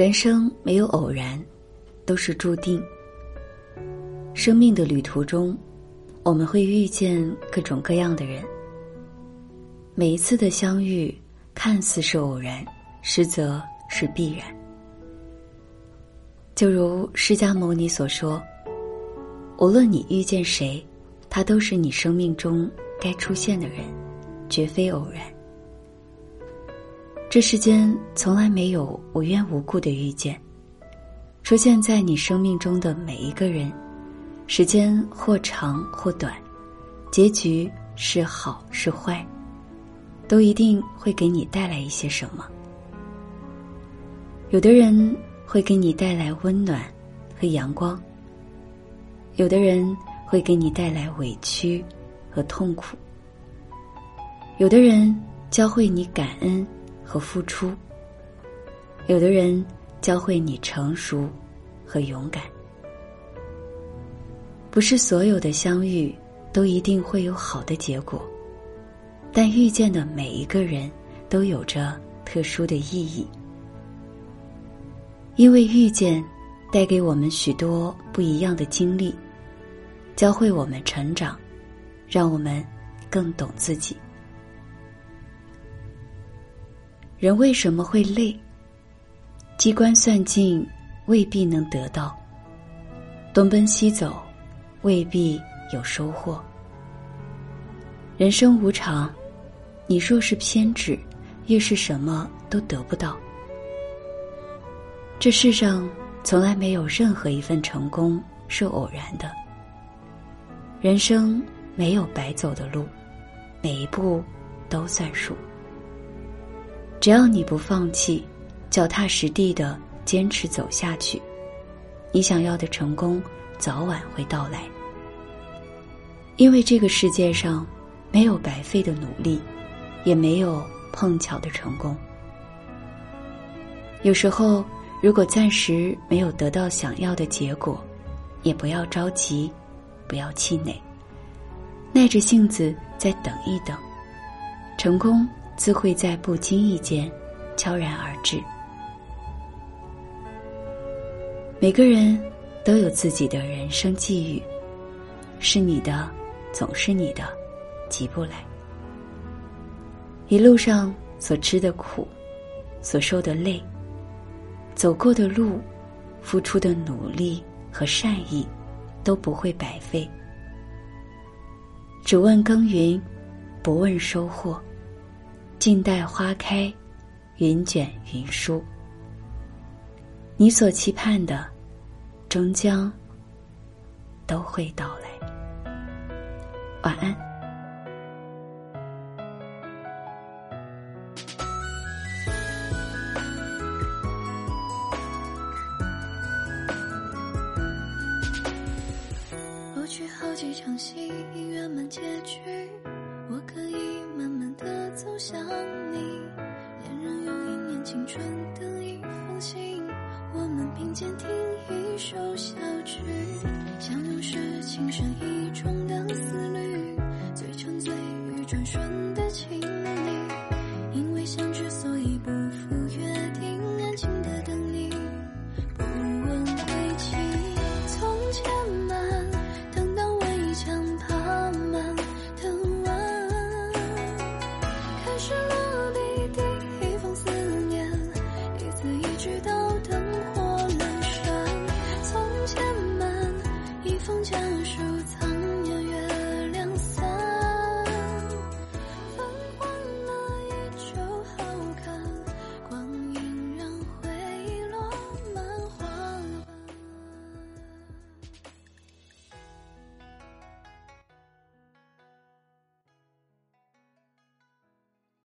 人生没有偶然，都是注定。生命的旅途中，我们会遇见各种各样的人。每一次的相遇，看似是偶然，实则是必然。就如释迦牟尼所说：“无论你遇见谁，他都是你生命中该出现的人，绝非偶然。”这世间从来没有无缘无故的遇见，出现在你生命中的每一个人，时间或长或短，结局是好是坏。都一定会给你带来一些什么。有的人会给你带来温暖和阳光，有的人会给你带来委屈和痛苦，有的人教会你感恩和付出，有的人教会你成熟和勇敢。不是所有的相遇都一定会有好的结果。但遇见的每一个人都有着特殊的意义，因为遇见带给我们许多不一样的经历，教会我们成长，让我们更懂自己。人为什么会累？机关算尽未必能得到，东奔西走未必有收获。人生无常。你若是偏执，越是什么都得不到。这世上从来没有任何一份成功是偶然的。人生没有白走的路，每一步都算数。只要你不放弃，脚踏实地的坚持走下去，你想要的成功早晚会到来。因为这个世界上没有白费的努力。也没有碰巧的成功。有时候，如果暂时没有得到想要的结果，也不要着急，不要气馁，耐着性子再等一等，成功自会在不经意间悄然而至。每个人都有自己的人生际遇，是你的，总是你的，急不来。一路上所吃的苦，所受的累，走过的路，付出的努力和善意，都不会白费。只问耕耘，不问收获，静待花开，云卷云舒。你所期盼的，终将都会到来。晚安。去好几场戏圆满结局，想你。恋人用一年青春等一封信，我们并肩听一首小曲。相拥是情深意重的思虑，最沉醉于转瞬。